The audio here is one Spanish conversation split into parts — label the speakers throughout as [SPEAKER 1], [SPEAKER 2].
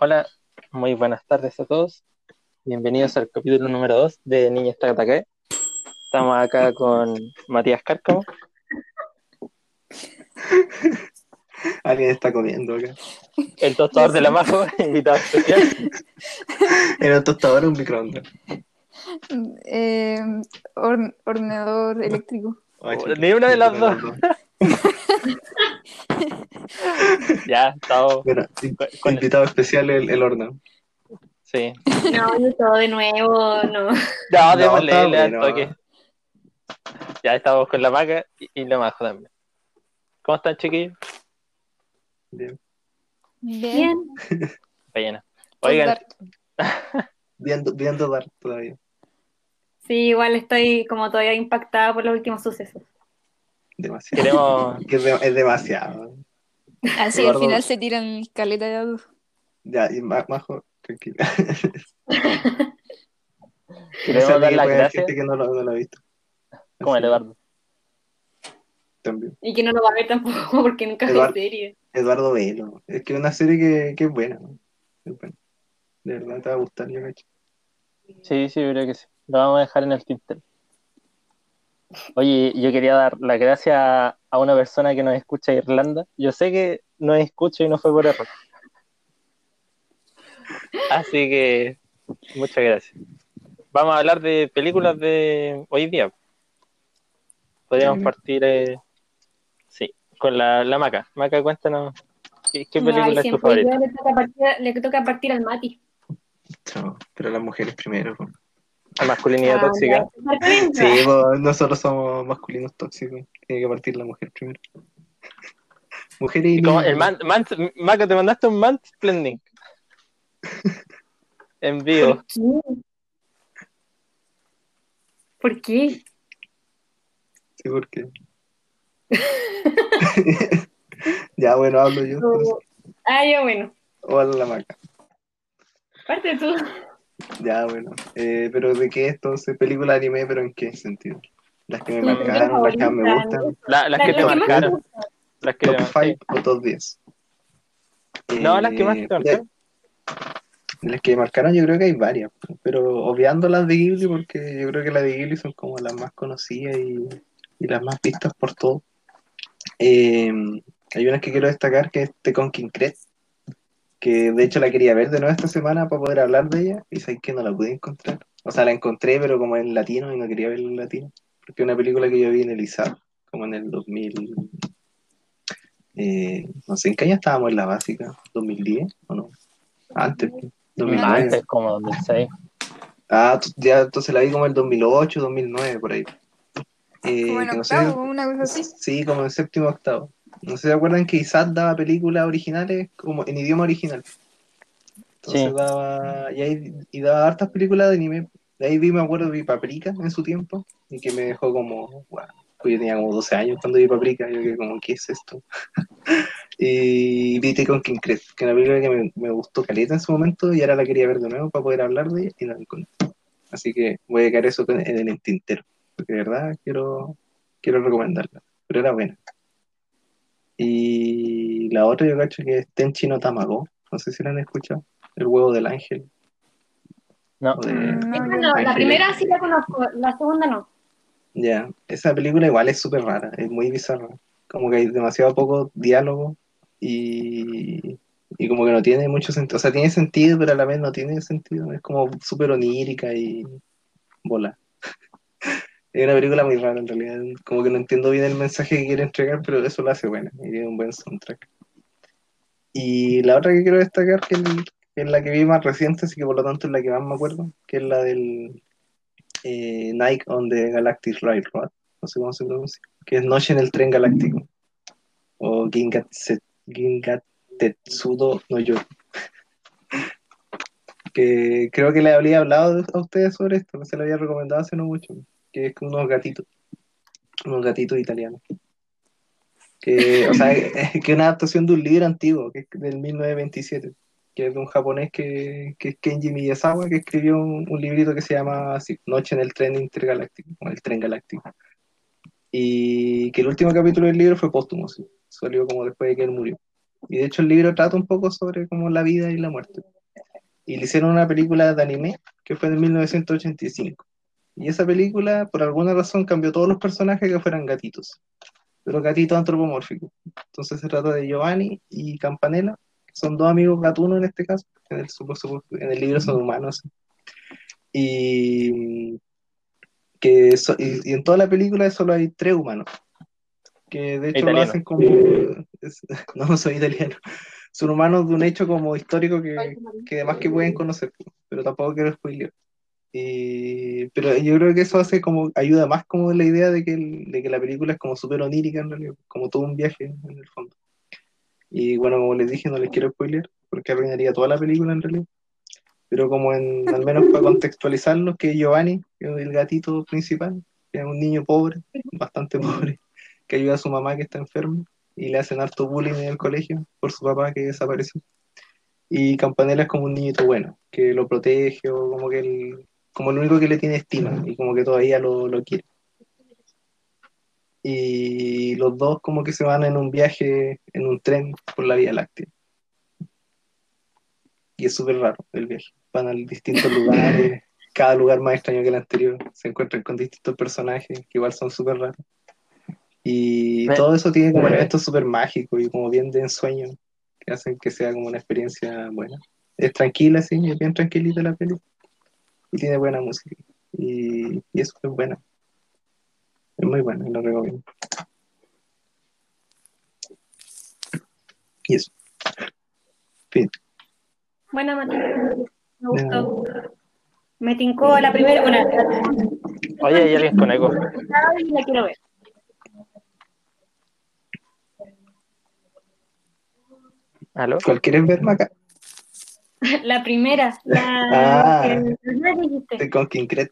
[SPEAKER 1] Hola, muy buenas tardes a todos. Bienvenidos al capítulo número 2 de Niña está Ataque. Estamos acá con Matías Cárcamo,
[SPEAKER 2] Alguien está comiendo acá.
[SPEAKER 1] el tostador de la Majo, invitado especial.
[SPEAKER 2] Era un tostador o un microondas.
[SPEAKER 3] Eh, horn- eléctrico.
[SPEAKER 2] Ay,
[SPEAKER 1] Oh, ni una de las dos. Ya, estamos
[SPEAKER 2] Bueno,
[SPEAKER 1] con, con-
[SPEAKER 2] invitado especial el, el horno.
[SPEAKER 1] Sí.
[SPEAKER 4] No, yo todo de nuevo, no.
[SPEAKER 1] Ya,
[SPEAKER 2] No,
[SPEAKER 1] démosle
[SPEAKER 2] bueno.
[SPEAKER 1] toque. Ya estamos con la Maca y, y la Majo también. ¿Cómo están, chiquillos?
[SPEAKER 2] Bien,
[SPEAKER 3] Bien.
[SPEAKER 1] Ballena. Oigan,
[SPEAKER 2] viendo, viendo dar todavía.
[SPEAKER 4] Sí, igual estoy como todavía impactada por los últimos sucesos.
[SPEAKER 2] Demasiado.
[SPEAKER 1] queremos,
[SPEAKER 2] Que es, de- es demasiado.
[SPEAKER 3] Así
[SPEAKER 2] Eduardo.
[SPEAKER 3] al final se tiran caleta de autos.
[SPEAKER 2] Ya, y ma- Majo, tranquila.
[SPEAKER 1] queremos dar las gracias,
[SPEAKER 2] gente que no lo, no lo ha visto.
[SPEAKER 1] como el Eduardo.
[SPEAKER 2] También.
[SPEAKER 4] Y que no lo va a ver tampoco porque nunca vi
[SPEAKER 2] Eduardo.
[SPEAKER 4] serie.
[SPEAKER 2] Eduardo Velo. Es que es una serie que, que es buena. ¿no? Es buena. De verdad te va a gustar, yo cacho.
[SPEAKER 1] Sí, sí, creo que sí. Lo vamos a dejar en el tintero. Oye, yo quería dar las gracias a una persona que nos escucha de Irlanda. Yo sé que nos escucha y no fue por error. Así que, muchas gracias. Vamos a hablar de películas de hoy día. Podríamos partir, eh, sí, con la, la Maca. Maca, cuéntanos, ¿qué, qué película
[SPEAKER 4] Ay,
[SPEAKER 1] es tu favorita?
[SPEAKER 4] le toca, partir, le toca partir al Mati.
[SPEAKER 2] Chao. Pero las mujeres primero.
[SPEAKER 1] La masculinidad
[SPEAKER 4] Ah,
[SPEAKER 1] tóxica.
[SPEAKER 2] Sí, pues, nosotros somos masculinos tóxicos. Tiene que partir la mujer primero. Mujeres y
[SPEAKER 1] Y como el man, man- Maca, te mandaste un mansplaining. en vivo.
[SPEAKER 4] ¿Por qué? ¿Por qué?
[SPEAKER 2] Sí, ya, bueno, hablo yo.
[SPEAKER 4] Ah, ya bueno.
[SPEAKER 2] O la maca.
[SPEAKER 4] Parte tú.
[SPEAKER 2] Ya, bueno. Eh, pero ¿de qué entonces? ¿Película anime, pero en qué sentido? Las que me marcaron, las que más me gustan.
[SPEAKER 1] La- las
[SPEAKER 4] La-
[SPEAKER 1] que te
[SPEAKER 4] más
[SPEAKER 1] marcaron. Las que
[SPEAKER 2] Top
[SPEAKER 1] sí.
[SPEAKER 2] 5 o top 10.
[SPEAKER 1] No, las que más
[SPEAKER 2] Eh,
[SPEAKER 1] te marcaron.
[SPEAKER 2] Las que marcaron yo creo que hay varias, pero obviando las de Ghibli porque yo creo que las de Ghibli son como las más conocidas y, y las más vistas por todos. Eh, hay unas que quiero destacar que es The Conking Crest, que de hecho la quería ver de nuevo esta semana para poder hablar de ella y sé que no la pude encontrar. O sea, la encontré pero como en latino y no quería verla en latino, porque es una película que yo vi en el como en el 2000... eh, no sé en qué año estábamos en la básica, 2010 o no, antes. 2009.
[SPEAKER 1] Antes, como 2006.
[SPEAKER 2] Ah, ya entonces la vi como el 2008, 2009, por ahí. Eh,
[SPEAKER 3] Como en
[SPEAKER 2] no sé-
[SPEAKER 3] octavo, una cosa así.
[SPEAKER 2] Sí, como en séptimo octavo. No sé si se acuerdan que ISAT daba películas originales como en idioma original. Entonces
[SPEAKER 1] Sí.
[SPEAKER 2] daba, y, ahí, y daba hartas películas de anime. De ahí vi, me acuerdo, vi Paprika en su tiempo y que me dejó como, wow, pues yo tenía como 12 años cuando vi Paprika, yo que como, ¿qué es esto? y vi The Conking Crest, que es una película que me, me gustó caleta en su momento y ahora la quería ver de nuevo para poder hablar de ella y no la encontré. Así que voy a dejar eso en, en el tintero, porque de verdad quiero, quiero recomendarla, pero era buena. Y la otra yo cacho que es Tenchi no Tamago, no sé si la han escuchado, el huevo del ángel.
[SPEAKER 1] No.
[SPEAKER 2] de-
[SPEAKER 3] Mm, no,
[SPEAKER 4] no, la primera sí la conozco, la segunda no.
[SPEAKER 2] Ya, esa película igual es súper rara, es muy bizarra. Como que hay demasiado poco diálogo y, y como que no tiene mucho sentido. O sea, tiene sentido, pero a la vez no tiene sentido. Es como súper onírica y bola. Es una película muy rara en realidad. Como que no entiendo bien el mensaje que quiere entregar, pero eso lo hace buena y tiene un buen soundtrack. Y la otra que quiero destacar, que es, la que vi más reciente, así que por lo tanto es la que más me acuerdo, que es la del eh, Nike on the Galactic Railroad, no sé cómo se pronuncia, que es Noche en el Tren Galáctico, o Gingatetsudo no Yo. que creo que le había hablado a ustedes sobre esto, que se lo había recomendado hace no mucho, que es unos gatitos, unos gatitos italianos. Que, o sea, es que es una adaptación de un libro antiguo, que es del 1927 que es de un japonés que, que es Kenji Miyazawa, que escribió un, un librito que se llama así, Noche en el tren intergaláctico, o el tren galáctico. Y que el último capítulo del libro fue póstumo, sí. salió como después de que él murió. Y de hecho el libro trata un poco sobre como la vida y la muerte. Y le hicieron una película de anime que fue en 1985. Y esa película, por alguna razón, cambió todos los personajes que fueran gatitos. Pero gatitos antropomórficos. Entonces se trata de Giovanni y Campanella, que son dos amigos gatunos en este caso. En el, en el libro son humanos. Y, que so- y, y en toda la película solo hay tres humanos. Que de hecho lo
[SPEAKER 1] Italiano.
[SPEAKER 2] hacen como. es- no, soy italiano. Son humanos de un hecho como histórico que, que además que pueden conocer, pero tampoco quiero spoiler. Y, pero yo creo que eso hace como, ayuda más como la idea de que, de que la película es como súper onírica en realidad, como todo un viaje en el fondo. Y bueno, como les dije, no les quiero spoiler, porque arruinaría toda la película en realidad. Pero como al menos para contextualizarlo, que Giovanni, el gatito principal, es un niño pobre, bastante pobre, que ayuda a su mamá que está enferma, y le hacen harto bullying en el colegio por su papá que desapareció. Y Campanella es como un niñito bueno, que lo protege o como que el, como el único que le tiene estima y como que todavía lo, lo quiere. Y los dos como que se van en un viaje en un tren por la Vía Láctea. Y es súper raro el viaje. Van a distintos lugares, cada lugar más extraño que el anterior. Se encuentran con distintos personajes que igual son súper raros. Y
[SPEAKER 1] Me-
[SPEAKER 2] todo eso tiene como elementos súper mágicos y como bien de ensueño que hacen que sea como una experiencia buena. Es tranquila, sí, es bien tranquilita la peli. Y tiene buena música. Y, y eso es buena. Es muy buena, lo recomiendo. Y eso. Fin.
[SPEAKER 4] Buena, Mati. Me gustó. Me tincó la primera. Bueno,
[SPEAKER 1] Oye, hay alguien con eco.
[SPEAKER 4] y la quiero ver.
[SPEAKER 1] ¿Aló?
[SPEAKER 2] ¿Cuál quieres ver, Maca?
[SPEAKER 4] La primera. La
[SPEAKER 2] Ah.
[SPEAKER 4] que
[SPEAKER 2] con Kincret.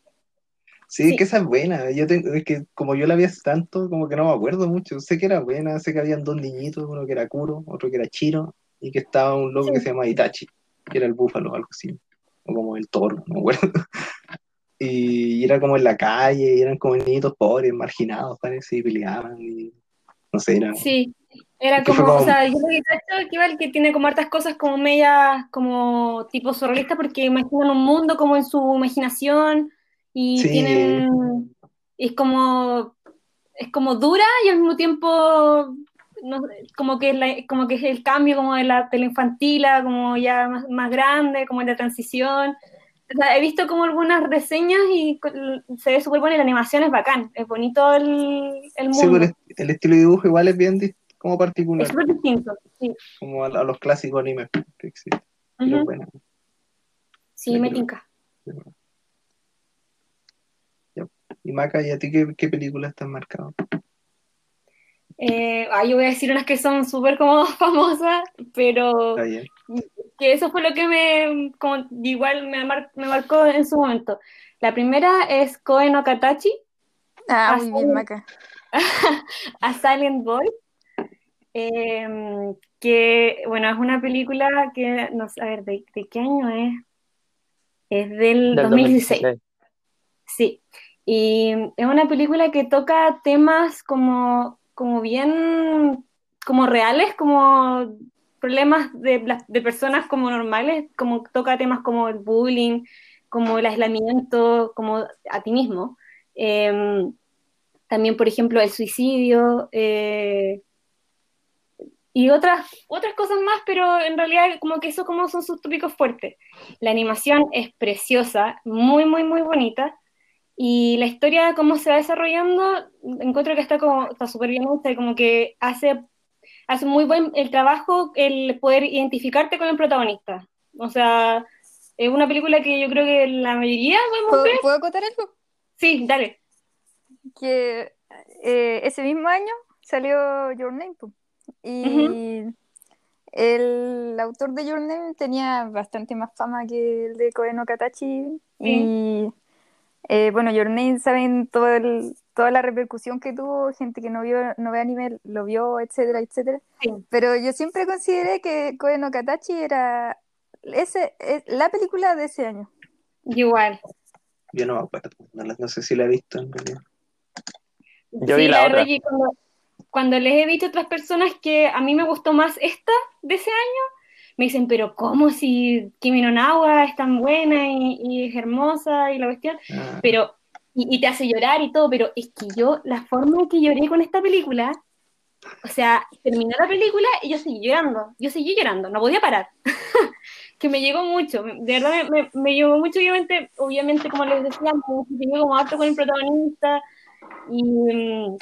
[SPEAKER 2] Sí,
[SPEAKER 4] Sí.
[SPEAKER 2] es que esa es buena. Yo tengo, es que como yo la vi hace tanto, como que no me acuerdo mucho. Sé que era buena, sé que habían dos niñitos, uno que era Kuro, otro que era Chiro, y que estaba un loco que se llama Itachi, que era el búfalo, algo así. O como el toro, no me acuerdo. Y era como en la calle, y eran como niñitos pobres, marginados, parece, y peleaban, y no sé, era...
[SPEAKER 4] Sí, era
[SPEAKER 2] fue
[SPEAKER 4] como, o
[SPEAKER 2] como-
[SPEAKER 4] sea, yo lo que cacho que tiene como hartas cosas como medias, como tipo surrealista, porque imaginan un mundo como en su imaginación y
[SPEAKER 2] Sí.
[SPEAKER 4] tienen, es como, es como dura y al mismo tiempo, no como que es la- como que es el cambio como de la, de la infantil a como ya más, más grande, como en la transición. O sea, he visto como algunas reseñas y se ve súper buena y la animación es bacán, es bonito el, el
[SPEAKER 2] Sí,
[SPEAKER 4] mundo.
[SPEAKER 2] pero el estilo de dibujo igual es bien dis- como particular,
[SPEAKER 4] Es súper distinto, sí.
[SPEAKER 2] como a, a los clásicos animes que existen. Bueno,
[SPEAKER 4] Sí,
[SPEAKER 2] Sí,
[SPEAKER 4] me tinca.
[SPEAKER 2] y Maca, ¿y a ti qué, qué películas te han marcado?
[SPEAKER 4] Eh, ah, yo voy a decir unas que son súper como famosas, pero
[SPEAKER 2] Está bien.
[SPEAKER 4] que eso fue lo que me, como, igual me, mar- me marcó en su momento. La primera es Koe no Katachi,
[SPEAKER 3] Ah, muy
[SPEAKER 4] sí.
[SPEAKER 3] bien, Maca.
[SPEAKER 4] A Silent Boy, eh, que, bueno, es una película que, no sé, a ver, ¿de, de qué año es? Es del,
[SPEAKER 1] Del
[SPEAKER 4] 2016.
[SPEAKER 1] 2016.
[SPEAKER 4] Sí, y es una película que toca temas como, como bien, como reales, como problemas de, de personas como normales, como toca temas como el bullying, como el aislamiento, como a ti mismo. Eh, también, por ejemplo, el suicidio eh, y otras, otras cosas más, pero en realidad como que eso como son sus tópicos fuertes. La animación es preciosa, muy, muy, muy bonita. Y la historia, cómo se va desarrollando, encuentro que está como está súper bien hecha como que hace, hace muy buen el trabajo el poder identificarte con el protagonista. O sea, es una película que yo creo que la mayoría podemos
[SPEAKER 3] ¿Puedo,
[SPEAKER 4] ver.
[SPEAKER 3] ¿puedo acotar algo?
[SPEAKER 4] Sí, dale.
[SPEAKER 3] Que eh, ese mismo año salió Your Name. Y el autor de Your Name tenía bastante más fama que el de Koe no Katachi. Y eh, bueno, Your Name, saben todo el- toda la repercusión que tuvo, gente que no vio, no ve anime, lo vio, etcétera, etcétera.
[SPEAKER 4] Sí.
[SPEAKER 3] Pero yo siempre consideré que Koe no Katachi era ese, es la película de ese año.
[SPEAKER 4] Igual.
[SPEAKER 2] Yo no me acuerdo, no, sé si la he visto en realidad.
[SPEAKER 1] Yo vi la otra.
[SPEAKER 4] cuando, cuando les he dicho a otras personas que a mí me gustó más esta de ese año, me dicen, pero ¿cómo si Kimi no Nawa es tan buena y, y es hermosa y la cuestión?
[SPEAKER 2] Ah,
[SPEAKER 4] Pero, y, y te hace llorar y todo, pero es que yo, la forma en que lloré con esta película, o sea, terminó la película y yo seguí llorando, yo seguí llorando, no podía parar. que me llegó mucho, de verdad me, me, me llegó mucho, obviamente, obviamente como les decía, me identifiqué como harto con el protagonista y mm,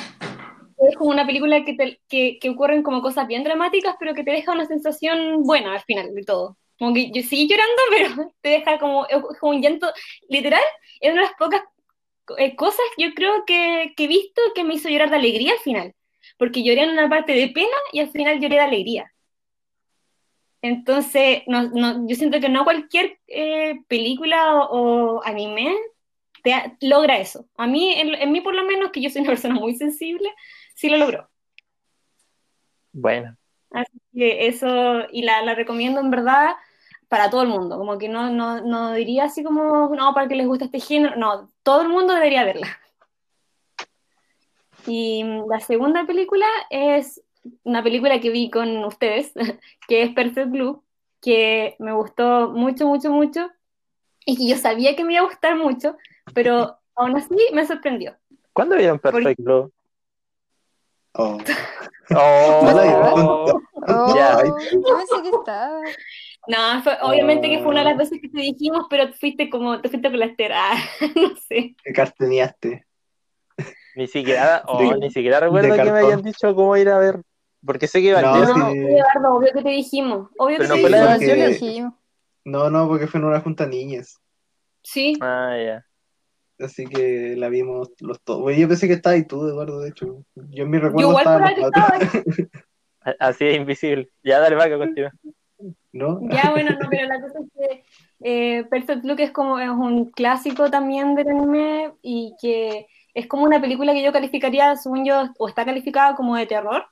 [SPEAKER 4] es como una película que, te- que, que ocurren como cosas bien dramáticas, pero que te deja una sensación buena al final de todo. Como que yo seguí llorando, pero te deja como, como un llanto, literal, es una de las pocas eh, cosas yo creo que, que he visto que me hizo llorar de alegría al final, porque lloré en una parte de pena y al final lloré de alegría. Entonces, no, no, yo siento que no cualquier eh, película o, o anime te ha- logra eso. A mí, en, en mí por lo menos, que yo soy una persona muy sensible, sí lo logró.
[SPEAKER 1] Bueno,
[SPEAKER 4] Así que eso, y la, la recomiendo en verdad para todo el mundo, como que no, no, no diría así como, no, para que les guste este género, no, todo el mundo debería verla. Y la segunda película es una película que vi con ustedes, que es Perfect Blue, que me gustó mucho, mucho, mucho, y que yo sabía que me iba a gustar mucho, pero aún así me sorprendió.
[SPEAKER 1] ¿cuándo vieron Perfect Blue?
[SPEAKER 2] Oh.
[SPEAKER 1] Oh,
[SPEAKER 2] No la vi.
[SPEAKER 3] Oh,
[SPEAKER 1] Ya.
[SPEAKER 3] yo pensé que estaba.
[SPEAKER 4] No, fue- obviamente que fue una de las veces que te dijimos, pero fuiste como, te fuiste la estera, no sé.
[SPEAKER 2] que cartoneaste.
[SPEAKER 1] Ni siquiera, oh,
[SPEAKER 2] De-
[SPEAKER 1] ni siquiera recuerdo que me hayan dicho cómo ir a ver. Porque sé que
[SPEAKER 2] No,
[SPEAKER 1] Evangelion.
[SPEAKER 4] No,
[SPEAKER 2] sí.
[SPEAKER 4] Eduardo, obvio que te dijimos, obvio
[SPEAKER 1] Pero
[SPEAKER 4] que
[SPEAKER 1] no
[SPEAKER 4] te
[SPEAKER 1] fue la
[SPEAKER 4] dijimos.
[SPEAKER 2] porque-
[SPEAKER 3] Yo
[SPEAKER 1] Evangelion.
[SPEAKER 3] dijimos.
[SPEAKER 2] No, no, porque fue en una junta de niñas.
[SPEAKER 4] Sí,
[SPEAKER 1] Ah, ya.
[SPEAKER 2] Así que la vimos los dos. Bueno, yo pensé que estabas ahí tú, Eduardo, de hecho. Yo en mi
[SPEAKER 4] yo
[SPEAKER 2] recuerdo
[SPEAKER 4] igual
[SPEAKER 2] estaba
[SPEAKER 1] Así es invisible. Ya, dale, vaca, continúa.
[SPEAKER 2] ¿No?
[SPEAKER 4] Ya, bueno, no, pero la cosa es que eh, Perfect Blue es como es un clásico también del anime y que es como una película que yo calificaría, según yo, o está calificada como de terror,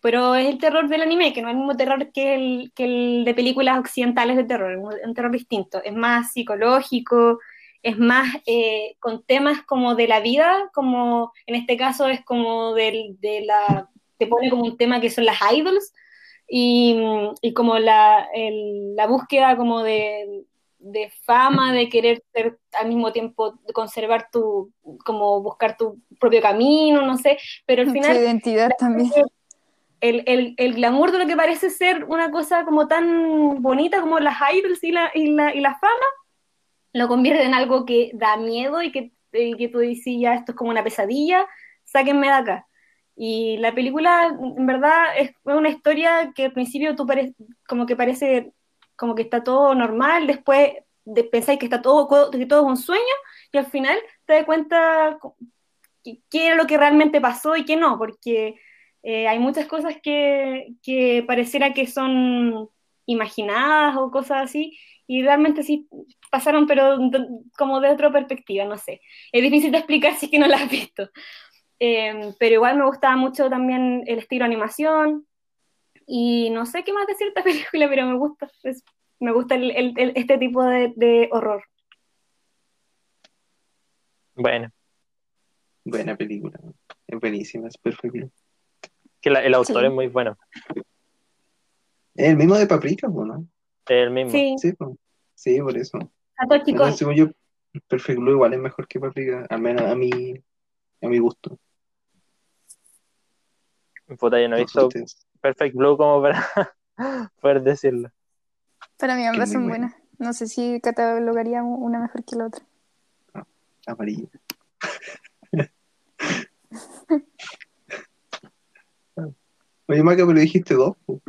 [SPEAKER 4] pero es el terror del anime, que no es el mismo terror que el, que el de películas occidentales de terror, es un terror distinto, es más psicológico, es más eh, con temas como de la vida, como en este caso es como del, de la, te pone como un tema que son las idols, y, y como la, el- la búsqueda como de, de fama, de querer ser al mismo tiempo conservar tu, como buscar tu propio camino, no sé, pero al final
[SPEAKER 3] identidad también.
[SPEAKER 4] el, el, el glamour de lo que parece ser una cosa como tan bonita como las idols y la, y la, y la fama, lo convierte en algo que da miedo y que, y que tú dices, ya esto es como una pesadilla, sáquenme de acá. Y la película, en verdad, es una historia que al principio tú pare- como que parece como que está todo normal, después de, pensáis que está todo, que todo es un sueño, y al final te das cuenta qué era lo que realmente pasó y qué no, porque eh, hay muchas cosas que, que pareciera que son imaginadas o cosas así, y realmente sí pasaron, pero como de otra perspectiva, no sé. Es difícil de explicar si es que no la has visto. Eh, pero igual me gustaba mucho también el estilo animación, y no sé qué más decir de esta película, pero me gusta, es- me gusta el- el- el- este tipo de, de horror.
[SPEAKER 1] Bueno,
[SPEAKER 2] Buena película. Es buenísima, es perfecto.
[SPEAKER 1] que la- el autor
[SPEAKER 3] Sí.
[SPEAKER 1] es muy bueno.
[SPEAKER 2] Es el mismo de Paprika, ¿no?
[SPEAKER 1] Es el mismo.
[SPEAKER 4] Sí,
[SPEAKER 2] Sí, po. sí, por eso.
[SPEAKER 4] Satoshi Kon.
[SPEAKER 2] según yo, Perfect Blue igual es mejor que Paprika, al menos a mi, a mi gusto.
[SPEAKER 1] Puta, yo no he visto. Perfect Blue como para poder decirlo.
[SPEAKER 3] Para mí ambas son
[SPEAKER 2] buena.
[SPEAKER 3] buenas. No sé si catalogaríamos una mejor que la otra.
[SPEAKER 2] Amarilla. Oye, Maca, pero dijiste dos, ¿o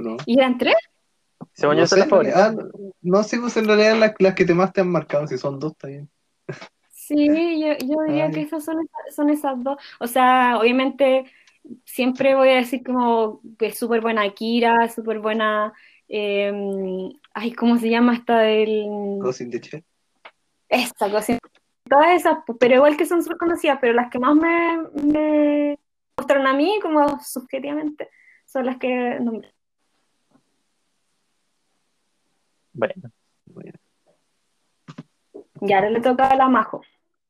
[SPEAKER 2] no?
[SPEAKER 4] ¿Y eran tres?
[SPEAKER 1] Según
[SPEAKER 2] no
[SPEAKER 1] yo,
[SPEAKER 2] sé,
[SPEAKER 1] son las
[SPEAKER 2] en
[SPEAKER 1] favoritas.
[SPEAKER 2] realidad- ah, no sé, pues en realidad las, las que te más te han marcado, si son dos, está bien.
[SPEAKER 4] Sí, yo, yo diría
[SPEAKER 2] Ay.
[SPEAKER 4] que esas son, esas- son esas dos. O sea, obviamente siempre voy a decir como que es súper buena Akira, súper buena... eh, ay, ¿cómo se llama esta del...
[SPEAKER 2] Ghost in the Shell.
[SPEAKER 4] Esta cosa. Todas esas, pues, pero igual que son súper conocidas, pero las que más me, me gustaron a mí, como subjetivamente, son las que nombré.
[SPEAKER 1] Bueno,
[SPEAKER 2] Bueno,
[SPEAKER 4] Y ahora le toca a la Majo.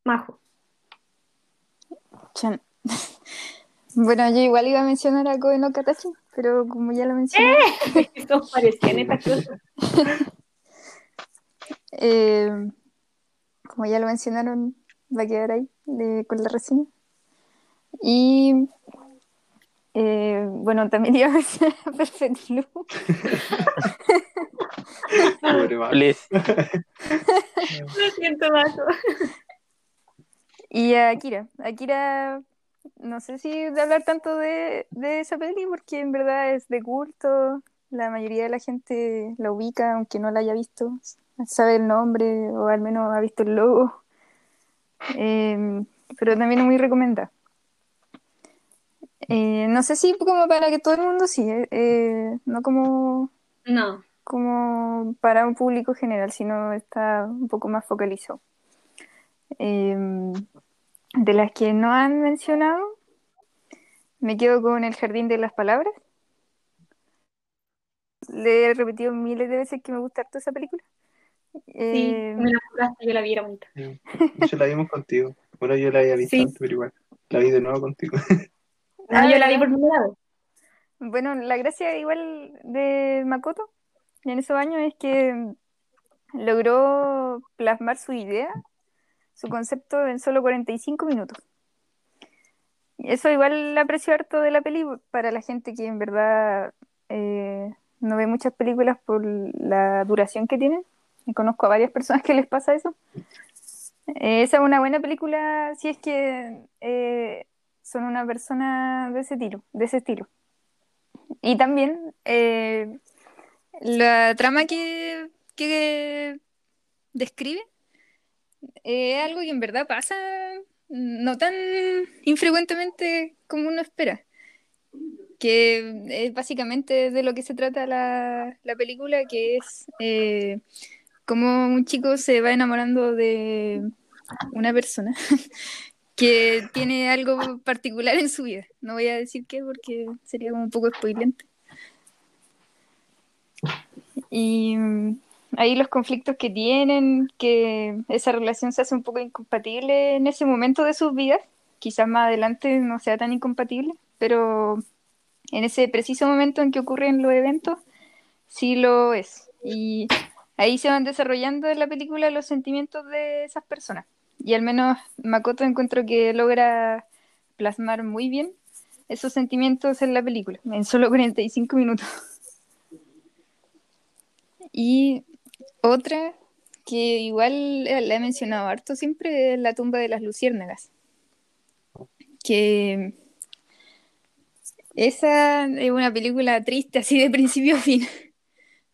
[SPEAKER 4] Majo.
[SPEAKER 3] Chan. Bueno, yo igual iba a mencionar a Koe no Katachi, pero como ya lo mencioné,
[SPEAKER 4] Son parecían estas cosas.
[SPEAKER 3] eh, como ya lo mencionaron, va a quedar ahí de- con la reseña. Y eh, bueno, también iba a mencionar a Perfect Blue.
[SPEAKER 2] Pobre.
[SPEAKER 1] Please.
[SPEAKER 4] Lo siento, Maco.
[SPEAKER 3] Y a Akira. Akira, no sé si de hablar tanto de, de esa peli, porque en verdad es de culto. La mayoría de la gente la ubica, aunque no la haya visto. Sabe el nombre o al menos ha visto el logo. Eh, pero también es muy recomendada. Eh, no sé si como para que todo el mundo sí, eh, eh, no como,
[SPEAKER 4] No.
[SPEAKER 3] Como para un público general, sino está un poco más focalizado. Eh, de las que no han mencionado, me quedo con El Jardín de las Palabras. Le he repetido miles de veces que me gusta harto esa película.
[SPEAKER 4] Sí,
[SPEAKER 3] Eh,
[SPEAKER 4] me la compraste, yo la vi, era bonita.
[SPEAKER 2] Hecho, la vimos contigo. Bueno, yo la había visto
[SPEAKER 4] Sí.
[SPEAKER 2] antes, pero igual. La vi de nuevo contigo.
[SPEAKER 4] No,
[SPEAKER 3] Ah,
[SPEAKER 4] yo la vi por primera vez.
[SPEAKER 3] Bueno, la gracia igual de Makoto en esos años es que logró plasmar su idea, su concepto en solo 45 minutos. Eso igual aprecio harto de la peli para la gente que en verdad eh, no ve muchas películas por la duración que tienen. Y conozco a varias personas que les pasa eso. Eh, esa es una buena película si es que eh, son una persona de ese estilo, de ese estilo. Y también la trama que, describe eh, es algo que en verdad pasa no tan infrecuentemente como uno espera. Que es básicamente de lo que se trata la, la película, que es eh, cómo un chico se va enamorando de una persona que tiene algo particular en su vida. No voy a decir qué porque sería como un poco spoilante. Y mm, ahí los conflictos que tienen, que esa relación se hace un poco incompatible en ese momento de sus vidas. Quizás más adelante no sea tan incompatible, pero en ese preciso momento en que ocurren los eventos, sí lo es. Y ahí se van desarrollando en la película los sentimientos de esas personas. Y al menos Makoto encuentro que logra plasmar muy bien esos sentimientos en la película, en solo 45 minutos. Y otra que igual la he mencionado harto siempre es La tumba de las luciérnagas. Que esa es una película triste así de principio a fin.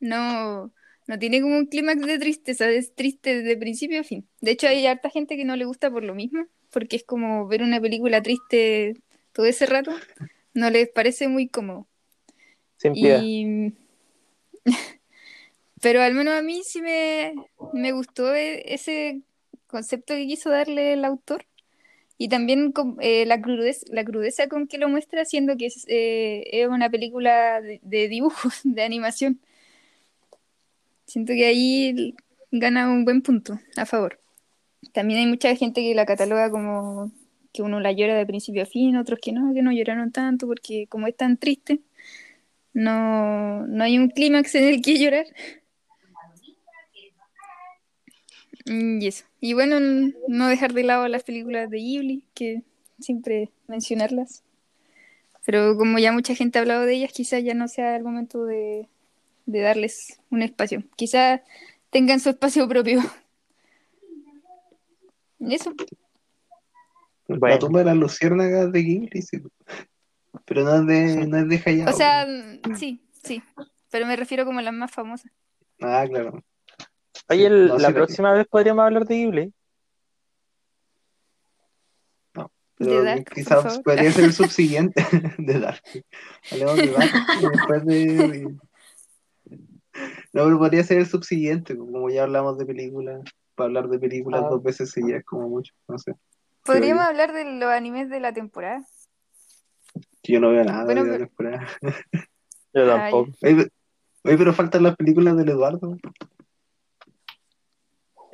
[SPEAKER 3] No, no tiene como un clímax de tristeza, es triste de principio a fin. De hecho, hay harta gente que no le gusta por lo mismo, porque es como ver una película triste todo ese rato, no les parece muy cómodo.
[SPEAKER 1] Sin piedad.
[SPEAKER 3] Y... Pero al menos a mí sí me, me gustó e- ese concepto que quiso darle el autor. Y también con- eh, la crudeza, la crudeza con que lo muestra, siendo que es, eh, es una película de, de dibujos, de animación. Siento que ahí gana un buen punto a favor. También hay mucha gente que la cataloga como que uno la llora de principio a fin, otros que no, que no lloraron tanto porque como es tan triste, no, no hay un clímax en el que llorar. Y eso. Y bueno, no dejar de lado las películas de Ghibli, que siempre mencionarlas. Pero como ya mucha gente ha hablado de ellas, quizás ya no sea el momento de, de darles un espacio. Quizás tengan su espacio propio. Eso.
[SPEAKER 2] La
[SPEAKER 1] Bueno,
[SPEAKER 2] tumba de las luciérnagas de Ghibli, sí. Pero no es de, no es de Hayao.
[SPEAKER 3] O sea, mm, sí, sí. Pero me refiero como a las más famosas.
[SPEAKER 2] Ah, claro.
[SPEAKER 1] Oye, el-
[SPEAKER 2] No,
[SPEAKER 1] la próxima vez podríamos hablar de Ghibli.
[SPEAKER 2] Pero
[SPEAKER 3] De Dark, por
[SPEAKER 2] quizás podría ser el subsiguiente de Dark. Hablemos de Dark y después de. No, pero podría ser el subsiguiente, como ya hablamos de películas. Para hablar de películas
[SPEAKER 1] Ah.
[SPEAKER 2] dos veces seguidas, como mucho. No sé.
[SPEAKER 3] Podríamos hablar de los animes de la temporada.
[SPEAKER 2] Yo no veo nada
[SPEAKER 3] Bueno,
[SPEAKER 2] de la
[SPEAKER 3] pero-
[SPEAKER 2] temporada.
[SPEAKER 1] Yo tampoco.
[SPEAKER 2] Oye, pero, oye, pero faltan las películas del Eduardo.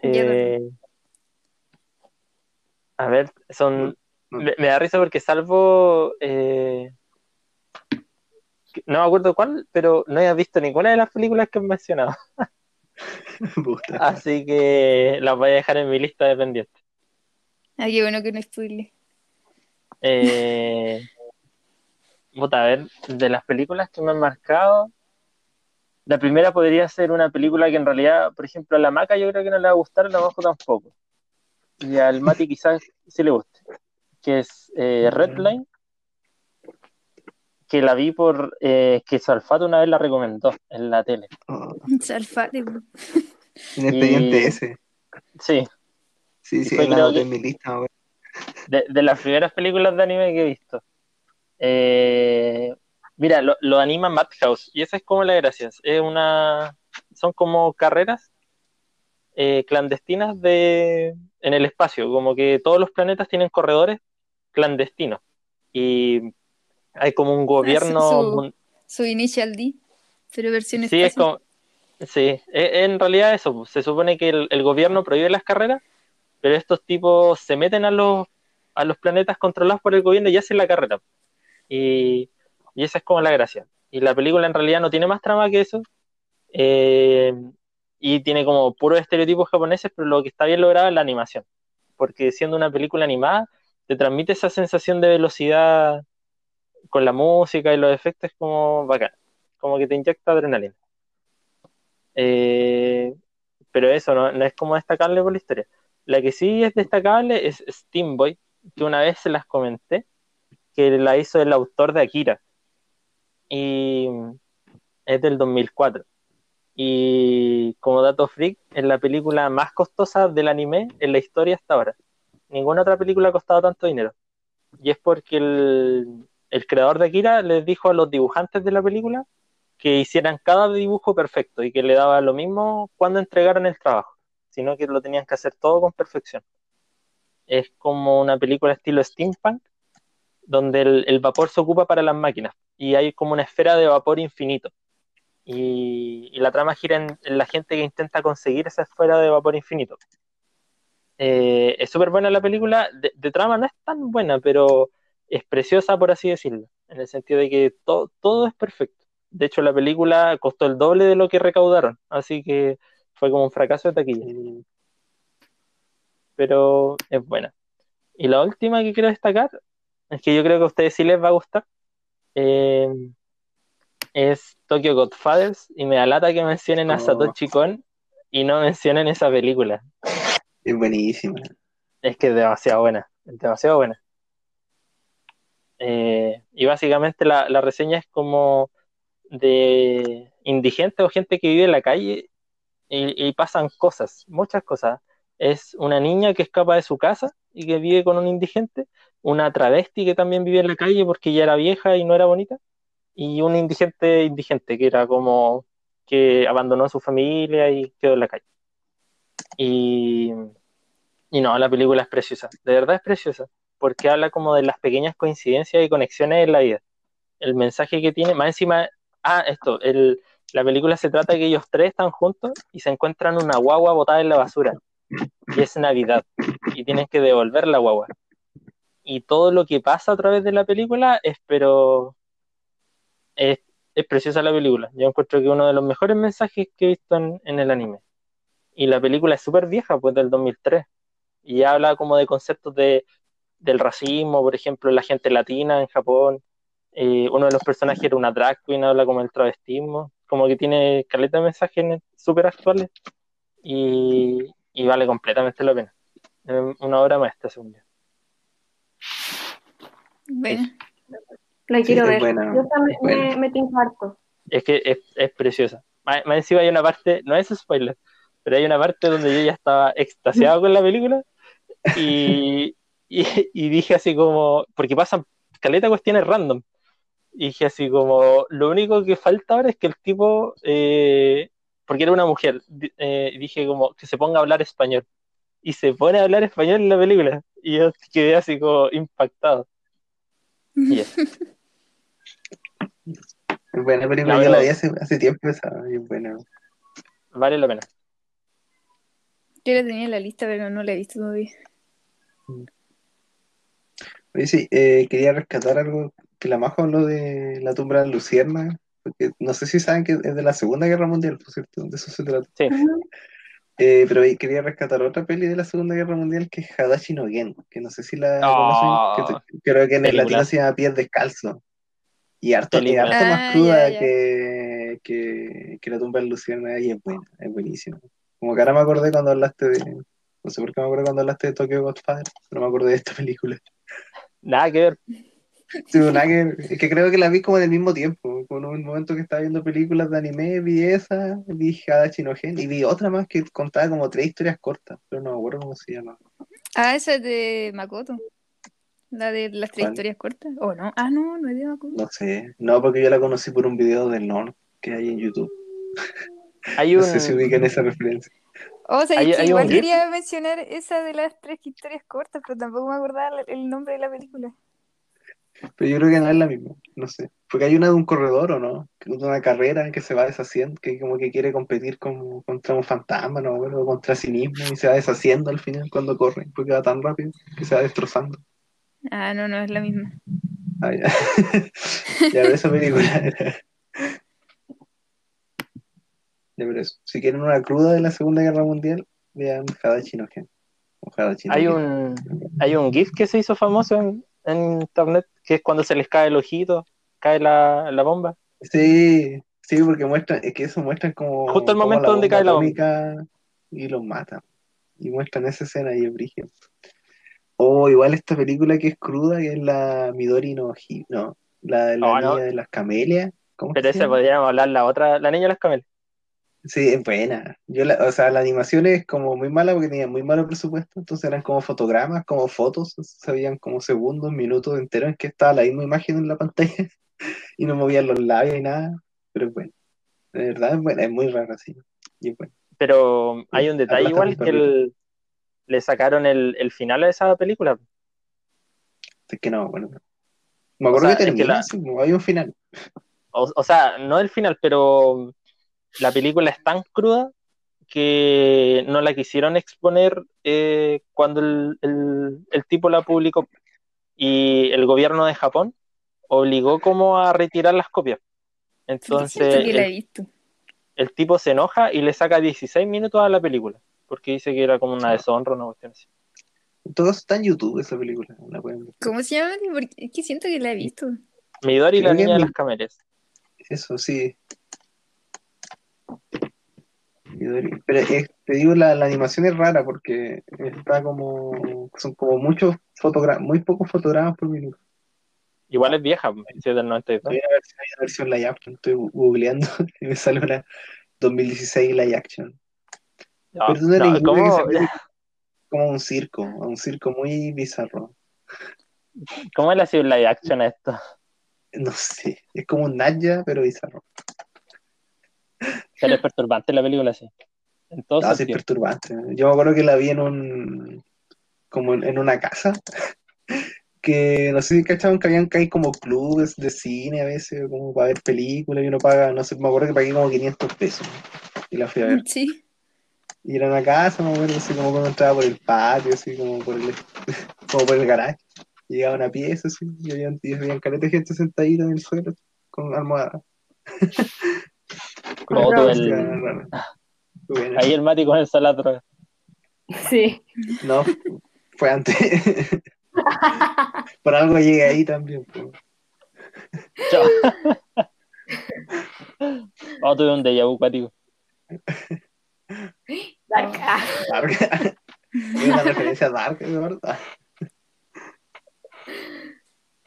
[SPEAKER 1] Eh, a ver, son me, me da risa porque salvo... eh, no me acuerdo cuál, pero no he visto ninguna de las películas que he mencionado. Así que las voy a dejar en mi lista de pendientes.
[SPEAKER 3] Ah, qué bueno que no spoile.
[SPEAKER 1] Eh, puta, a ver, de las películas que me han marcado, la primera podría ser una película que en realidad, por ejemplo, a la Maca yo creo que no le va a gustar, a la Majo tampoco. Y al Mati quizás sí le guste, que es eh, Redline, que la vi por eh, que Salfato una vez la recomendó en la tele.
[SPEAKER 2] Oh,
[SPEAKER 3] Salfate, po.
[SPEAKER 2] un expediente
[SPEAKER 1] Y-
[SPEAKER 2] ese.
[SPEAKER 1] Sí,
[SPEAKER 2] Sí, sí,
[SPEAKER 1] fue
[SPEAKER 2] la
[SPEAKER 1] que-
[SPEAKER 2] en mi lista.
[SPEAKER 1] de, de las primeras películas de anime que he visto. Eh, mira, lo, lo anima Madhouse y esa es como la gracia. Es una, son como carreras eh, clandestinas de en el espacio, como que todos los planetas tienen corredores clandestinos y hay como un gobierno.
[SPEAKER 3] su- Initial D, pero versión
[SPEAKER 1] Sí, es como, sí, e- en realidad eso, pues, se supone que el, el gobierno prohíbe las carreras, pero estos tipos se meten a los, a los planetas controlados por el gobierno y hacen la carrera. Y, y esa es como la gracia. Y la película en realidad no tiene más trama que eso. eh, y tiene como puros estereotipos japoneses, pero lo que está bien logrado es la animación. Porque siendo una película animada, te transmite esa sensación de velocidad con la música y los efectos como bacán. Como que te inyecta adrenalina. Eh, pero eso no, no es como destacable por la historia. La que sí es destacable es Steam Boy, que una vez se las comenté, que la hizo el autor de Akira. Y es del 2004. Y como dato freak, es la película más costosa del anime en la historia hasta ahora. Ninguna otra película ha costado tanto dinero. Y es porque el, el creador de Akira les dijo a los dibujantes de la película que hicieran cada dibujo perfecto y que le daba lo mismo cuando entregaran el trabajo, sino que lo tenían que hacer todo con perfección. Es como una película estilo steampunk, donde el, el vapor se ocupa para las máquinas y hay como una esfera de vapor infinito. Y, y la trama gira en, en la gente que intenta conseguir esa esfera de vapor infinito. Eh, es súper buena la película, de, de trama no es tan buena, pero es preciosa, por así decirlo, en el sentido de que to- todo es perfecto. De hecho, la película costó el doble de lo que recaudaron, así que fue como un fracaso de taquilla. Pero es buena. Y la última que quiero destacar, es que yo creo que a ustedes sí les va a gustar, eh, es Tokyo Godfathers, y me da lata que mencionen a
[SPEAKER 2] Oh.
[SPEAKER 1] Satoshi Kon y no mencionen esa película.
[SPEAKER 2] Es buenísima.
[SPEAKER 1] Es que es demasiado buena, es demasiado buena. Eh, y básicamente la, la reseña es como de indigentes o gente que vive en la calle y, y pasan cosas, muchas cosas. Es una niña que escapa de su casa y que vive con un indigente, una travesti que también vive en la calle porque ya era vieja y no era bonita, y un indigente indigente que era como que abandonó a su familia y quedó en la calle. Y, y no, la película es preciosa, de verdad es preciosa, porque habla como de las pequeñas coincidencias y conexiones en la vida. El mensaje que tiene, más encima, ah, esto, el, la película se trata de que ellos tres están juntos y se encuentran una guagua botada en la basura. Y es Navidad. Y tienen que devolver la guagua. Y todo lo que pasa a través de la película es, pero. Es, preciosa la película. Yo encuentro que uno de los mejores mensajes que he visto en, el anime. Y la película es súper vieja, pues del 2003. Y habla como de conceptos de, del racismo, por ejemplo, la gente latina en Japón. Eh, uno de los personajes era una drag queen, habla como el travestismo. Como que tiene caleta de mensajes súper actuales. Y, y vale completamente la pena. Una obra maestra, según yo.
[SPEAKER 3] Bueno,
[SPEAKER 4] La quiero
[SPEAKER 2] es
[SPEAKER 4] ver.
[SPEAKER 2] buena,
[SPEAKER 4] Yo también
[SPEAKER 2] buena.
[SPEAKER 4] me, me tinco harto.
[SPEAKER 1] Es que es, es preciosa. Más, más encima hay una parte, no es spoiler, pero hay una parte donde yo ya estaba extasiado con la película y, y, y dije así como, porque pasan caleta cuestiones random. Y dije así como, lo único que falta ahora es que el tipo, eh, porque era una mujer, eh, dije como que se ponga a hablar español. Y se pone a hablar español en la película. Y yo quedé así como impactado. Y eso.
[SPEAKER 2] Es buena película,
[SPEAKER 1] La
[SPEAKER 2] yo la vi hace, hace tiempo esa, y es buena.
[SPEAKER 1] vale la pena.
[SPEAKER 3] yo la tenía en la lista, pero no la he visto todavía.
[SPEAKER 2] Oye, sí, eh, quería rescatar algo que la Majo habló de la tumba de Lucierna, porque no sé si saben que es de la Segunda Guerra Mundial, por cierto, de eso se trata.
[SPEAKER 1] Sí.
[SPEAKER 2] Eh, pero ahí quería rescatar otra peli de la Segunda Guerra Mundial que es Hadashi no Gen, que no sé si la
[SPEAKER 1] Oh,
[SPEAKER 2] conocen, que creo que en el latino se llama Pies Descalzo. Y harto,
[SPEAKER 1] Película.
[SPEAKER 2] harto más
[SPEAKER 3] Ah,
[SPEAKER 2] cruda. Que, que, que la tumba de Luciana y es buena, es buenísima. Como que ahora me acordé cuando hablaste de, no sé por qué me acordé cuando hablaste de Tokyo Godfather, pero me acordé de esta película.
[SPEAKER 1] Nada que ver.
[SPEAKER 2] Sí, nada que- es que creo que la vi como en el mismo tiempo. En un momento que estaba viendo películas de anime, vi esa, vi Hadashi no Gen y vi otra más que contaba como tres historias cortas, pero no me acuerdo cómo se llama.
[SPEAKER 3] Ah, esa es de Makoto. La de las tres
[SPEAKER 2] ¿Cuál?
[SPEAKER 3] historias cortas. ¿O no? Ah, no, no es de Makoto.
[SPEAKER 2] No sé, no, porque yo la conocí por un video del Nord que hay en YouTube.
[SPEAKER 1] Hay
[SPEAKER 2] No
[SPEAKER 1] un,
[SPEAKER 2] sé si ubican esa referencia.
[SPEAKER 3] O sea,
[SPEAKER 1] Hay-
[SPEAKER 3] que
[SPEAKER 1] hay
[SPEAKER 3] igual
[SPEAKER 1] un
[SPEAKER 3] quería mencionar esa de las tres historias cortas, pero tampoco me acordaba el nombre de la película.
[SPEAKER 2] Pero yo creo que no es la misma, no sé. Porque hay una de un corredor, ¿o no? De una carrera que se va deshaciendo, que como que quiere competir con- contra un fantasma, ¿no? Bueno, contra sí mismo y se va deshaciendo al final cuando corre, porque va tan rápido que se va destrozando.
[SPEAKER 3] Ah, no, no es la misma.
[SPEAKER 2] Ah, ya. ya, pero esa película. ya, pero eso. Si quieren una cruda de la Segunda Guerra Mundial, vean Hadashi no Gen. O Hadashi no
[SPEAKER 1] hay un, hay un GIF que se hizo famoso en, en internet, que es cuando se les cae el ojito, cae la, la bomba.
[SPEAKER 2] Sí, sí, porque muestran, es que eso muestran como.
[SPEAKER 1] Justo el momento donde cae la bomba.
[SPEAKER 2] Y los matan. Y muestran esa escena y es brígido. O igual esta película que es cruda, que es la Midori no no, la de la
[SPEAKER 1] Oh,
[SPEAKER 2] niña
[SPEAKER 1] no.
[SPEAKER 2] de las camelias. ¿Cómo
[SPEAKER 1] Pero
[SPEAKER 2] se
[SPEAKER 1] esa podríamos hablar la otra, la niña de las camelas.
[SPEAKER 2] Sí, es buena. Yo la, o sea, la animación es como muy mala porque tenía muy malo presupuesto, entonces eran como fotogramas, como fotos, se veían como segundos, minutos enteros en que estaba la misma imagen en la pantalla y no movían los labios y nada, pero es bueno. De verdad es buena, es muy rara, sí. Y es bueno.
[SPEAKER 1] Pero hay un detalle igual que el- le sacaron el, el final a esa película.
[SPEAKER 2] Es que no, bueno. Me acuerdo
[SPEAKER 1] sea,
[SPEAKER 2] que
[SPEAKER 1] es que
[SPEAKER 2] termina
[SPEAKER 1] la-
[SPEAKER 2] hay un final.
[SPEAKER 1] O, o sea, no el final, pero la película es tan cruda que no la quisieron exponer eh, cuando el, el- el tipo la publicó. Y el gobierno de Japón obligó como a retirar las copias. Entonces
[SPEAKER 3] Siento que la he
[SPEAKER 1] el,
[SPEAKER 3] visto.
[SPEAKER 1] el tipo se enoja y le saca 16 minutos a la película, porque dice que era como una deshonra, una cuestión así.
[SPEAKER 2] Todo está en YouTube esa película, la pueden ver.
[SPEAKER 3] ¿Cómo se llama? Porque es que siento que la he visto.
[SPEAKER 1] Midori y la niña de las cameras.
[SPEAKER 2] Eso sí. Pero es- te digo, la, la animación es rara porque está como. Son como muchos fotogramas, muy pocos fotogramas por minuto.
[SPEAKER 1] Igual es vieja, es del 92.
[SPEAKER 2] Voy a ver si hay una versión live action. Estoy googleando y me sale una 2016 live action.
[SPEAKER 1] No,
[SPEAKER 2] Pero tú no
[SPEAKER 1] ¿cómo?
[SPEAKER 2] como un circo, un circo muy bizarro.
[SPEAKER 1] ¿Cómo le ha sido live action a esto?
[SPEAKER 2] No sé, es como un Naya, pero bizarro.
[SPEAKER 1] Pero es perturbante la película, sí. En todo
[SPEAKER 2] No, sí, es perturbante. Yo me acuerdo que la vi en un. como en, en una casa. Que no sé si cachaban que habían que hay como clubes de cine a veces, como para ver películas, y uno paga, no sé, me acuerdo que pagué como 500 pesos. Y la fui a ver.
[SPEAKER 3] Sí.
[SPEAKER 2] Y era una casa, me acuerdo, así como cuando entraba por el patio, así como por el, como por el garaje. Llegaba una pieza, así, y habían, y de gente sentadita en el suelo, con almohada.
[SPEAKER 1] Tú el-. Ahí el Mati con el salatro.
[SPEAKER 4] Sí.
[SPEAKER 2] No, fue antes. Por algo llegué ahí también.
[SPEAKER 1] Chao. Oh, tuve un déjà vu, cuático.
[SPEAKER 4] Dark. Ah.
[SPEAKER 2] Dark. Es una referencia a Dark, de verdad.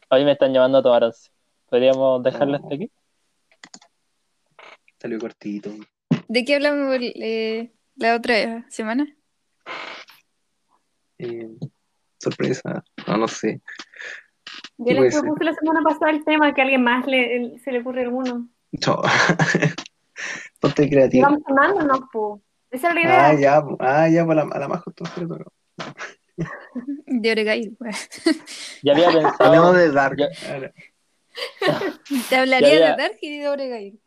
[SPEAKER 1] Hoy me están llamando a tomar once. ¿Podríamos dejarlo hasta aquí?
[SPEAKER 2] Salió cortito.
[SPEAKER 3] ¿De qué hablamos eh, la otra semana?
[SPEAKER 2] Eh, sorpresa. No, no sé.
[SPEAKER 4] Yo
[SPEAKER 2] ¿Qué puede
[SPEAKER 4] les
[SPEAKER 2] ser?
[SPEAKER 4] propuse la semana pasada el tema que a alguien más le, el- se le ocurre alguno.
[SPEAKER 2] No. Ponte creativo.
[SPEAKER 4] vamos sonándonos, po. Esa es la idea.
[SPEAKER 2] Ah, ya, ah, ya, por la, a la más le toca.
[SPEAKER 3] De Oregail. pues.
[SPEAKER 1] Ya había pensado.
[SPEAKER 2] de Dark.
[SPEAKER 1] Ya.
[SPEAKER 3] Te hablaría
[SPEAKER 1] Ya, ya.
[SPEAKER 3] de Dark y de Oregail.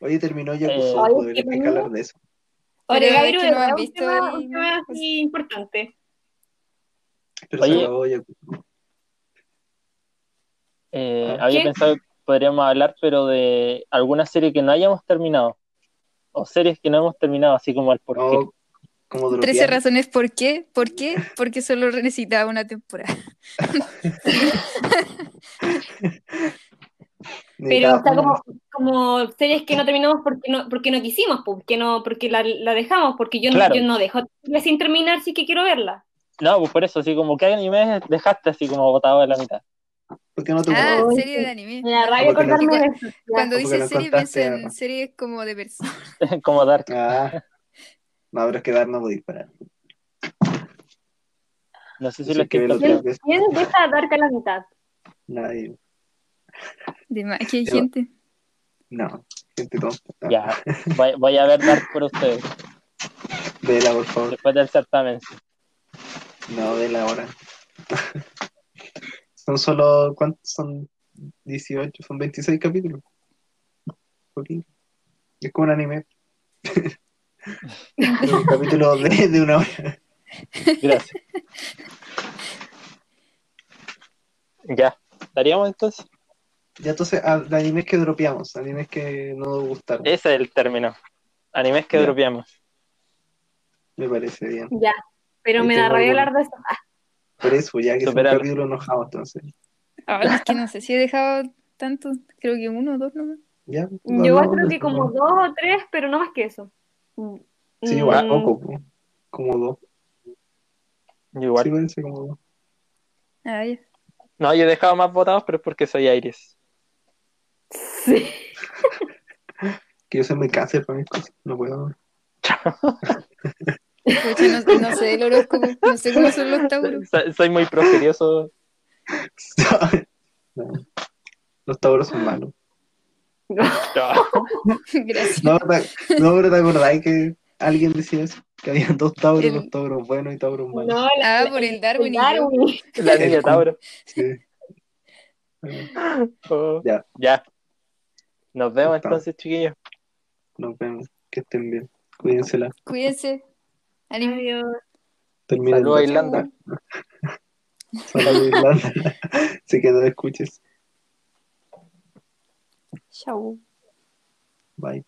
[SPEAKER 2] Oye, terminó ya
[SPEAKER 1] Eh,
[SPEAKER 4] Oye,
[SPEAKER 2] podría
[SPEAKER 4] ¿qué
[SPEAKER 2] que hablar de eso.
[SPEAKER 4] Oregairo
[SPEAKER 3] es que no han visto
[SPEAKER 4] tema,
[SPEAKER 3] el-
[SPEAKER 4] un tema así importante.
[SPEAKER 2] Pero
[SPEAKER 1] Oye.
[SPEAKER 2] se acabó Yakuza.
[SPEAKER 1] Eh,
[SPEAKER 2] Ah.
[SPEAKER 1] había
[SPEAKER 4] ¿Qué?
[SPEAKER 1] pensado que podríamos hablar, pero de alguna serie que no hayamos terminado. O series que no hemos terminado, así como el por qué.
[SPEAKER 2] O como
[SPEAKER 3] 13
[SPEAKER 2] dropear.
[SPEAKER 3] razones por qué. ¿Por qué? Porque solo necesitaba una temporada.
[SPEAKER 4] Pero está como, como series que no terminamos porque no, porque no quisimos, porque no, porque la, la dejamos, porque yo no, yo no dejo sin terminar, sí que quiero verla.
[SPEAKER 1] No, pues por eso, así como que anime dejaste así como botado de la mitad.
[SPEAKER 2] ¿Por qué no te
[SPEAKER 3] Ah,
[SPEAKER 2] gustó?
[SPEAKER 3] Serie de anime.
[SPEAKER 4] Me da
[SPEAKER 3] No,
[SPEAKER 4] rabia
[SPEAKER 2] porque no-
[SPEAKER 4] acordarme de eso. Ya.
[SPEAKER 3] Cuando
[SPEAKER 2] porque
[SPEAKER 3] dice
[SPEAKER 2] no
[SPEAKER 3] serie, pienso en series como de personas.
[SPEAKER 1] como Dark.
[SPEAKER 2] Ah. No, pero es que dar no voy para.
[SPEAKER 1] No sé si lo
[SPEAKER 2] hay veces.
[SPEAKER 4] ¿Quién deja a Dark a la mitad?
[SPEAKER 2] Nadie.
[SPEAKER 3] De más que hay gente.
[SPEAKER 2] No, gente tonta. No.
[SPEAKER 1] Ya, voy, voy a ver Dark por ustedes,
[SPEAKER 2] Vela, por favor.
[SPEAKER 1] después del certamen.
[SPEAKER 2] No, vela ahora. son solo. ¿Cuántos son? 18, son 26 capítulos. Poquito. Es como un anime. un capítulo de, de una hora.
[SPEAKER 1] Gracias. Ya, ¿daríamos entonces?
[SPEAKER 2] Ya entonces, de animes que dropeamos, animes que no nos gustaron.
[SPEAKER 1] Ese es el término. Animes que
[SPEAKER 2] Ya.
[SPEAKER 1] dropeamos.
[SPEAKER 2] Me parece bien.
[SPEAKER 4] Ya, pero
[SPEAKER 2] Ahí
[SPEAKER 4] me da rabia hablar de eso. Ah,
[SPEAKER 2] Por eso, ya que es un capítulo enojado, entonces.
[SPEAKER 3] Ay, es que no sé si he dejado tanto. Creo que uno o dos nomás.
[SPEAKER 2] Ya,
[SPEAKER 4] yo creo que como dos o tres, pero no más que eso.
[SPEAKER 2] Sí, igual,
[SPEAKER 4] Mm,
[SPEAKER 2] poco, po. como dos.
[SPEAKER 1] Igual.
[SPEAKER 2] Sí, parece como dos.
[SPEAKER 3] Ah.
[SPEAKER 1] No, yo he dejado más votados, pero es porque soy Aries.
[SPEAKER 4] Sí.
[SPEAKER 2] Que yo soy muy cáncer para mis cosas, no puedo.
[SPEAKER 3] Pucha, no, no sé el horóscopo. No sé cómo son los tauros.
[SPEAKER 1] Soy, soy muy progerioso.
[SPEAKER 2] No. Los tauros son malos.
[SPEAKER 1] No.
[SPEAKER 3] Gracias.
[SPEAKER 2] No, te- no, pero te acordás que alguien decía eso, que había dos tauros,
[SPEAKER 3] El-
[SPEAKER 2] los tauros buenos y tauros malos.
[SPEAKER 4] No, la-
[SPEAKER 3] Ah,
[SPEAKER 4] la-
[SPEAKER 3] por el Darwin y yo.
[SPEAKER 4] Darwin.
[SPEAKER 1] La niña
[SPEAKER 2] El-
[SPEAKER 1] Tauro.
[SPEAKER 2] Sí.
[SPEAKER 1] Oh.
[SPEAKER 2] Ya.
[SPEAKER 1] Ya. Nos vemos
[SPEAKER 2] Está.
[SPEAKER 1] entonces, chiquillos.
[SPEAKER 2] Nos vemos, que estén bien. Cuídensela.
[SPEAKER 3] Cuídense.
[SPEAKER 4] Adiós.
[SPEAKER 2] Terminen.
[SPEAKER 1] Saludos a
[SPEAKER 2] la-
[SPEAKER 1] Irlanda.
[SPEAKER 2] Saludos a Irlanda. Así que no lo escuches.
[SPEAKER 3] Chau.
[SPEAKER 2] Bye, bye.